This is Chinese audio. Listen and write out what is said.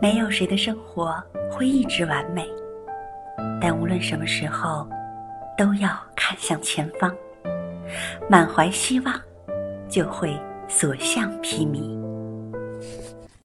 没有谁的生活会一直完美但无论什么时候都要看向前方满怀希望就会所向披靡。